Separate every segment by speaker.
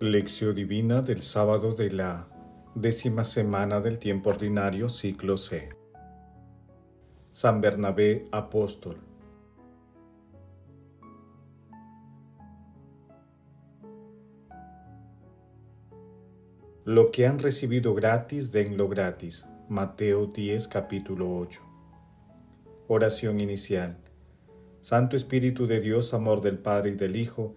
Speaker 1: Lección Divina del sábado de la décima semana del tiempo ordinario, ciclo C. San Bernabé Apóstol. Lo que han recibido gratis, denlo gratis. Mateo 10, capítulo 8. Oración inicial. Santo Espíritu de Dios, amor del Padre y del Hijo,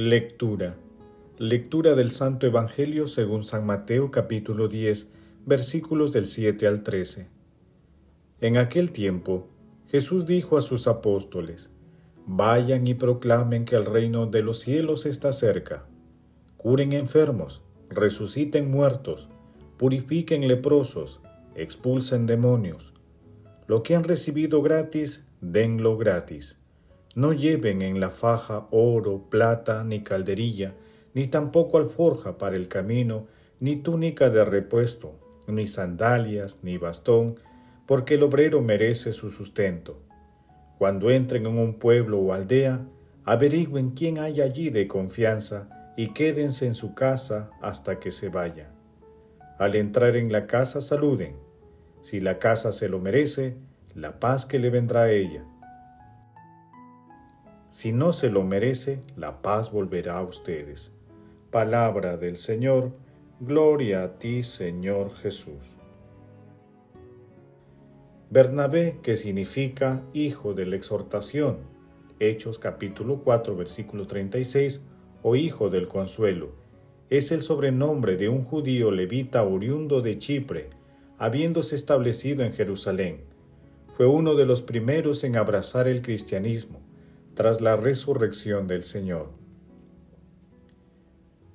Speaker 1: Lectura. Lectura del Santo Evangelio según San Mateo capítulo 10, versículos del 7 al 13. En aquel tiempo, Jesús dijo a sus apóstoles, Vayan y proclamen que el reino de los cielos está cerca. Curen enfermos, resuciten muertos, purifiquen leprosos, expulsen demonios. Lo que han recibido gratis, denlo gratis no lleven en la faja oro, plata, ni calderilla, ni tampoco alforja para el camino, ni túnica de repuesto, ni sandalias, ni bastón, porque el obrero merece su sustento. Cuando entren en un pueblo o aldea, averigüen quién hay allí de confianza y quédense en su casa hasta que se vaya. Al entrar en la casa saluden. Si la casa se lo merece, la paz que le vendrá a ella si no se lo merece, la paz volverá a ustedes. Palabra del Señor, gloria a ti, Señor Jesús. Bernabé, que significa hijo de la exhortación, Hechos capítulo 4, versículo 36, o hijo del consuelo, es el sobrenombre de un judío levita oriundo de Chipre, habiéndose establecido en Jerusalén. Fue uno de los primeros en abrazar el cristianismo tras la resurrección del Señor.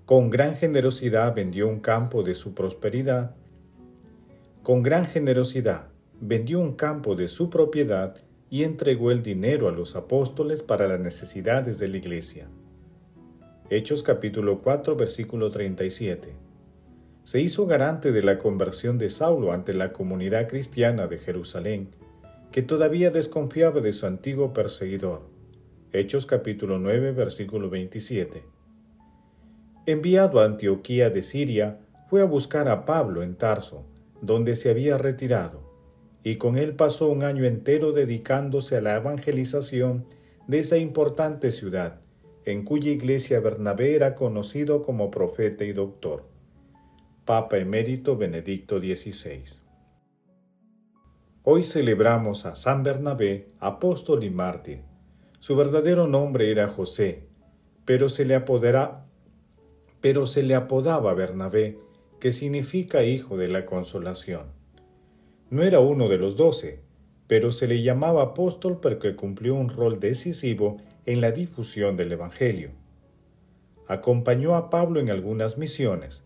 Speaker 1: Con gran generosidad vendió un campo de su prosperidad. Con gran generosidad vendió un campo de su propiedad y entregó el dinero a los apóstoles para las necesidades de la iglesia. Hechos capítulo 4 versículo 37. Se hizo garante de la conversión de Saulo ante la comunidad cristiana de Jerusalén, que todavía desconfiaba de su antiguo perseguidor. Hechos capítulo 9, versículo 27. Enviado a Antioquía de Siria, fue a buscar a Pablo en Tarso, donde se había retirado, y con él pasó un año entero dedicándose a la evangelización de esa importante ciudad, en cuya iglesia Bernabé era conocido como profeta y doctor. Papa emérito Benedicto XVI. Hoy celebramos a San Bernabé, apóstol y mártir su verdadero nombre era José, pero se le pero se le apodaba Bernabé, que significa hijo de la consolación. No era uno de los doce, pero se le llamaba apóstol porque cumplió un rol decisivo en la difusión del Evangelio. Acompañó a Pablo en algunas misiones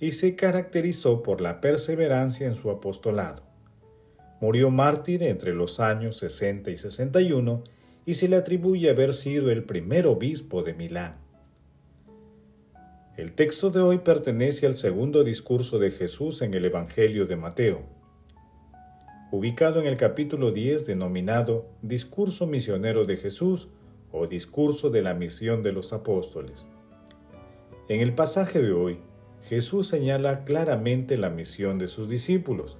Speaker 1: y se caracterizó por la perseverancia en su apostolado. Murió mártir entre los años 60 y 61 y se le atribuye haber sido el primer obispo de Milán. El texto de hoy pertenece al segundo discurso de Jesús en el Evangelio de Mateo, ubicado en el capítulo 10 denominado Discurso misionero de Jesús o Discurso de la misión de los apóstoles. En el pasaje de hoy, Jesús señala claramente la misión de sus discípulos,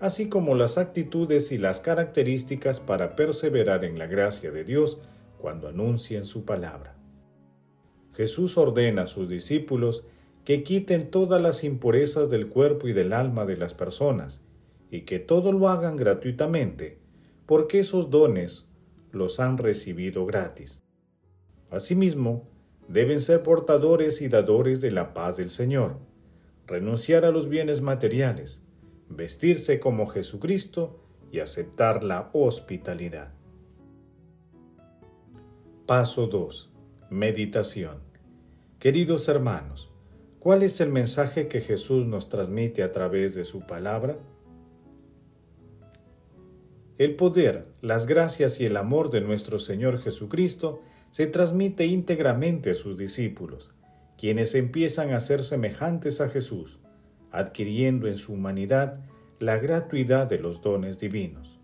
Speaker 1: así como las actitudes y las características para perseverar en la gracia de Dios cuando anuncien su palabra. Jesús ordena a sus discípulos que quiten todas las impurezas del cuerpo y del alma de las personas, y que todo lo hagan gratuitamente, porque esos dones los han recibido gratis. Asimismo, deben ser portadores y dadores de la paz del Señor, renunciar a los bienes materiales, vestirse como Jesucristo y aceptar la hospitalidad. Paso 2. Meditación. Queridos hermanos, ¿Cuál es el mensaje que Jesús nos transmite a través de su palabra? El poder, las gracias y el amor de nuestro Señor Jesucristo se transmite íntegramente a sus discípulos, quienes empiezan a ser semejantes a Jesús, adquiriendo en su humanidad la gratuidad de los dones divinos.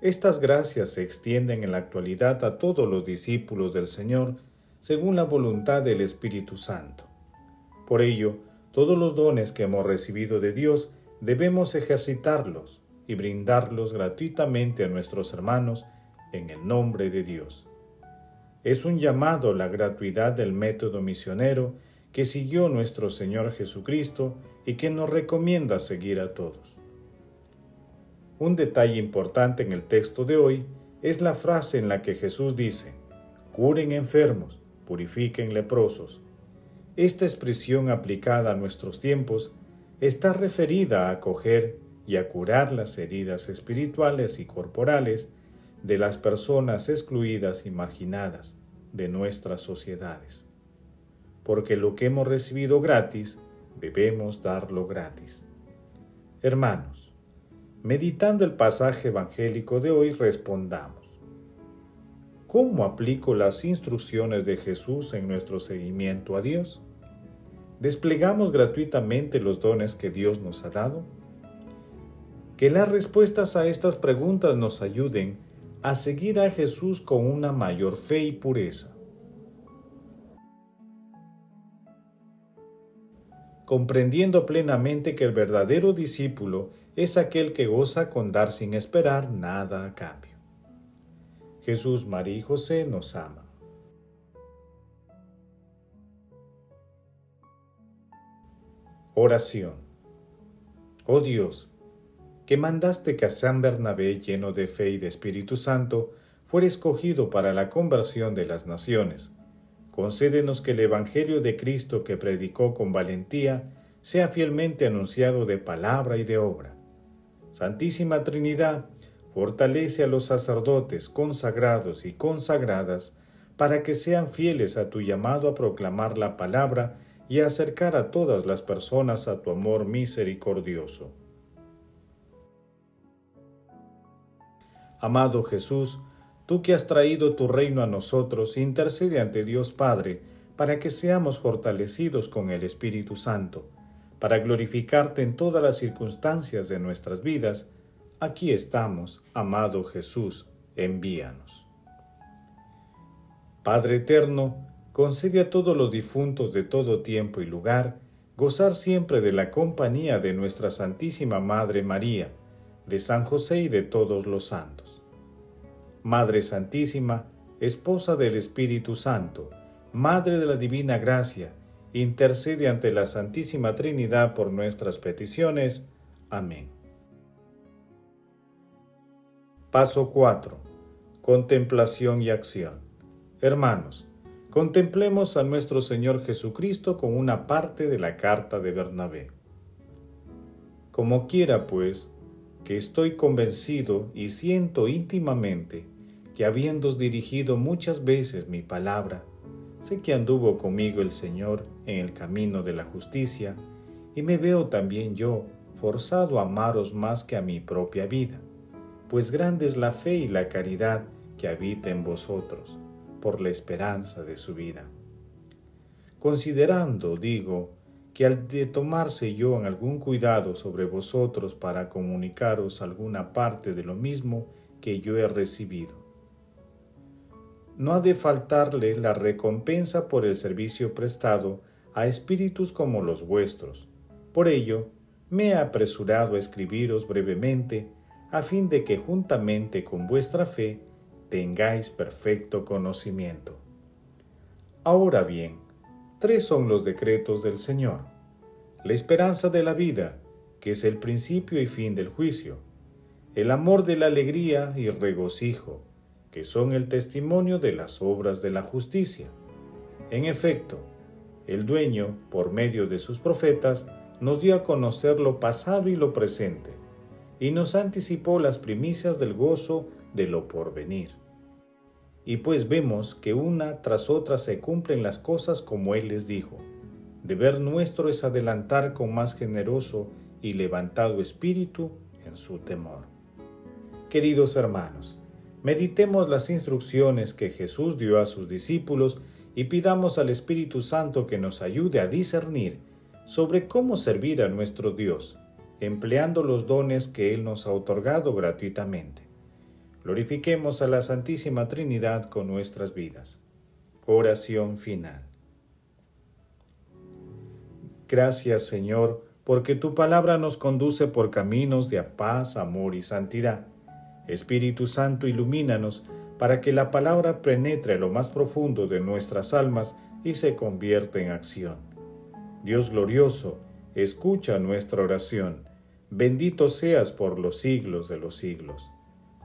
Speaker 1: Estas gracias se extienden en la actualidad a todos los discípulos del Señor según la voluntad del Espíritu Santo. Por ello, todos los dones que hemos recibido de Dios debemos ejercitarlos y brindarlos gratuitamente a nuestros hermanos en el nombre de Dios. Es un llamado la gratuidad del método misionero que siguió nuestro Señor Jesucristo y que nos recomienda seguir a todos. Un detalle importante en el texto de hoy es la frase en la que Jesús dice, curen enfermos, purifiquen leprosos, esta expresión aplicada a nuestros tiempos está referida a acoger y a curar las heridas espirituales y corporales de las personas excluidas y marginadas de nuestras sociedades. Porque lo que hemos recibido gratis, debemos darlo gratis. Hermanos, meditando el pasaje evangélico de hoy, respondamos. ¿Cómo aplico las instrucciones de Jesús en nuestro seguimiento a Dios? ¿Desplegamos gratuitamente los dones que Dios nos ha dado? Que las respuestas a estas preguntas nos ayuden a seguir a Jesús con una mayor fe y pureza. Comprendiendo plenamente que el verdadero discípulo es aquel que goza con dar sin esperar nada a cambio. Jesús, María y José nos ama. Oración. Oh Dios, que mandaste que a San Bernabé, lleno de fe y de Espíritu Santo, fuera escogido para la conversión de las naciones, concédenos que el Evangelio de Cristo que predicó con valentía sea fielmente anunciado de palabra y de obra. Santísima Trinidad, Fortalece a los sacerdotes consagrados y consagradas para que sean fieles a tu llamado a proclamar la palabra y a acercar a todas las personas a tu amor misericordioso. Amado Jesús, tú que has traído tu reino a nosotros, intercede ante Dios Padre para que seamos fortalecidos con el Espíritu Santo, para glorificarte en todas las circunstancias de nuestras vidas, Aquí estamos, amado Jesús, envíanos. Padre eterno, concede a todos los difuntos de todo tiempo y lugar gozar siempre de la compañía de nuestra Santísima Madre María, de San José y de todos los santos. Madre Santísima, Esposa del Espíritu Santo, Madre de la Divina Gracia, intercede ante la Santísima Trinidad por nuestras peticiones. Amén. Paso 4. Contemplación y acción. Hermanos, contemplemos a nuestro Señor Jesucristo con una parte de la carta de Bernabé. Como quiera, pues, que estoy convencido y siento íntimamente que habiéndos dirigido muchas veces mi palabra, sé que anduvo conmigo el Señor en el camino de la justicia, y me veo también yo forzado a amaros más que a mi propia vida pues grande es la fe y la caridad que habita en vosotros, por la esperanza de su vida. Considerando, digo, que al de tomarse yo en algún cuidado sobre vosotros para comunicaros alguna parte de lo mismo que yo he recibido, no ha de faltarle la recompensa por el servicio prestado a espíritus como los vuestros. Por ello, me he apresurado a escribiros brevemente a fin de que juntamente con vuestra fe tengáis perfecto conocimiento. Ahora bien, tres son los decretos del Señor. La esperanza de la vida, que es el principio y fin del juicio. El amor de la alegría y regocijo, que son el testimonio de las obras de la justicia. En efecto, el dueño, por medio de sus profetas, nos dio a conocer lo pasado y lo presente y nos anticipó las primicias del gozo de lo porvenir. Y pues vemos que una tras otra se cumplen las cosas como Él les dijo. Deber nuestro es adelantar con más generoso y levantado espíritu en su temor. Queridos hermanos, meditemos las instrucciones que Jesús dio a sus discípulos y pidamos al Espíritu Santo que nos ayude a discernir sobre cómo servir a nuestro Dios, empleando los dones que Él nos ha otorgado gratuitamente. Glorifiquemos a la Santísima Trinidad con nuestras vidas. Oración final. Gracias Señor, porque tu palabra nos conduce por caminos de paz, amor y santidad. Espíritu Santo, ilumínanos para que la palabra penetre lo más profundo de nuestras almas y se convierta en acción. Dios glorioso, escucha nuestra oración. Bendito seas por los siglos de los siglos.